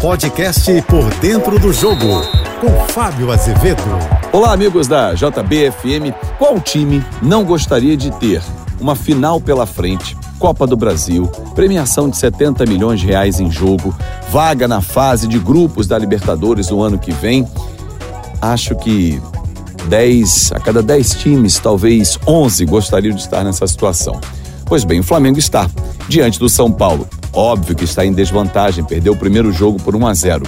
Podcast Por Dentro do Jogo, com Fábio Azevedo. Olá, amigos da JBFM. Qual time não gostaria de ter uma final pela frente, Copa do Brasil, premiação de 70 milhões de reais em jogo, vaga na fase de grupos da Libertadores no ano que vem? Acho que 10, a cada 10 times, talvez 11 gostariam de estar nessa situação. Pois bem, o Flamengo está diante do São Paulo. Óbvio que está em desvantagem, perdeu o primeiro jogo por 1 a 0.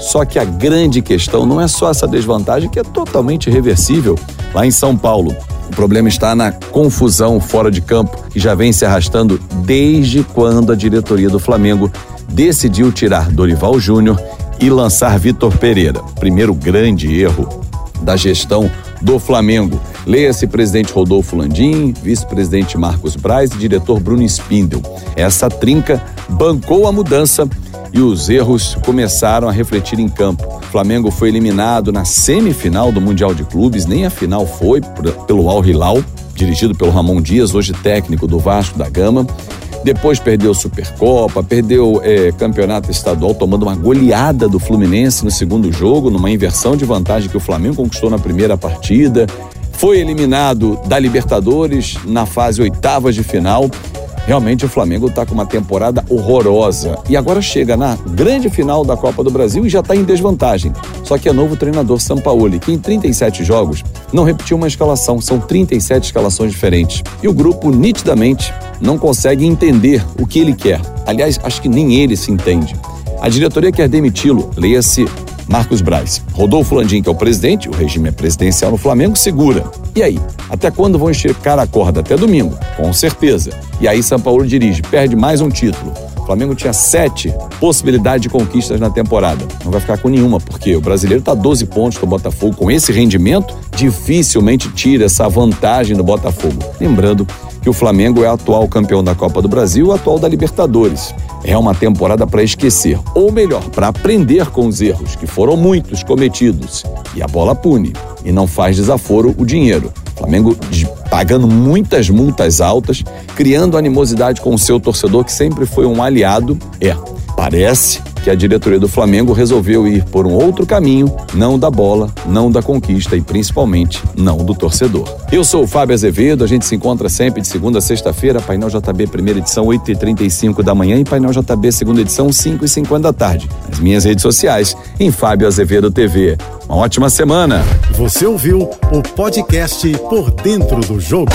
Só que a grande questão não é só essa desvantagem que é totalmente reversível lá em São Paulo. O problema está na confusão fora de campo, que já vem se arrastando desde quando a diretoria do Flamengo decidiu tirar Dorival Júnior e lançar Vitor Pereira. Primeiro grande erro da gestão do Flamengo. Leia-se presidente Rodolfo Landim, vice-presidente Marcos Braz e diretor Bruno Spindel. Essa trinca bancou a mudança e os erros começaram a refletir em campo. O Flamengo foi eliminado na semifinal do Mundial de Clubes, nem a final foi pelo Al Hilal, dirigido pelo Ramon Dias, hoje técnico do Vasco da Gama. Depois perdeu Supercopa, perdeu é, campeonato estadual, tomando uma goleada do Fluminense no segundo jogo, numa inversão de vantagem que o Flamengo conquistou na primeira partida. Foi eliminado da Libertadores na fase oitavas de final. Realmente o Flamengo está com uma temporada horrorosa. E agora chega na grande final da Copa do Brasil e já está em desvantagem. Só que é novo treinador Sampaoli, que em 37 jogos não repetiu uma escalação, são 37 escalações diferentes. E o grupo nitidamente não consegue entender o que ele quer. Aliás, acho que nem ele se entende. A diretoria quer demiti-lo, leia-se Marcos Braz. Rodolfo Landim, que é o presidente, o regime é presidencial no Flamengo, segura. E aí? Até quando vão esticar a corda? Até domingo, com certeza. E aí São Paulo dirige, perde mais um título. O Flamengo tinha sete possibilidades de conquistas na temporada. Não vai ficar com nenhuma, porque o brasileiro está 12 pontos do Botafogo. Com esse rendimento, dificilmente tira essa vantagem do Botafogo. Lembrando que o Flamengo é atual campeão da Copa do Brasil e atual da Libertadores. É uma temporada para esquecer, ou melhor, para aprender com os erros, que foram muitos cometidos. E a bola pune, e não faz desaforo o dinheiro. O Flamengo pagando muitas multas altas, criando animosidade com o seu torcedor, que sempre foi um aliado. É, parece que a diretoria do Flamengo resolveu ir por um outro caminho, não da bola, não da conquista e principalmente não do torcedor. Eu sou o Fábio Azevedo, a gente se encontra sempre de segunda a sexta-feira, Painel JB primeira edição 8h35 da manhã e Painel JB segunda edição 5h50 da tarde. Nas minhas redes sociais, em Fábio Azevedo TV. Uma ótima semana. Você ouviu o podcast Por Dentro do Jogo.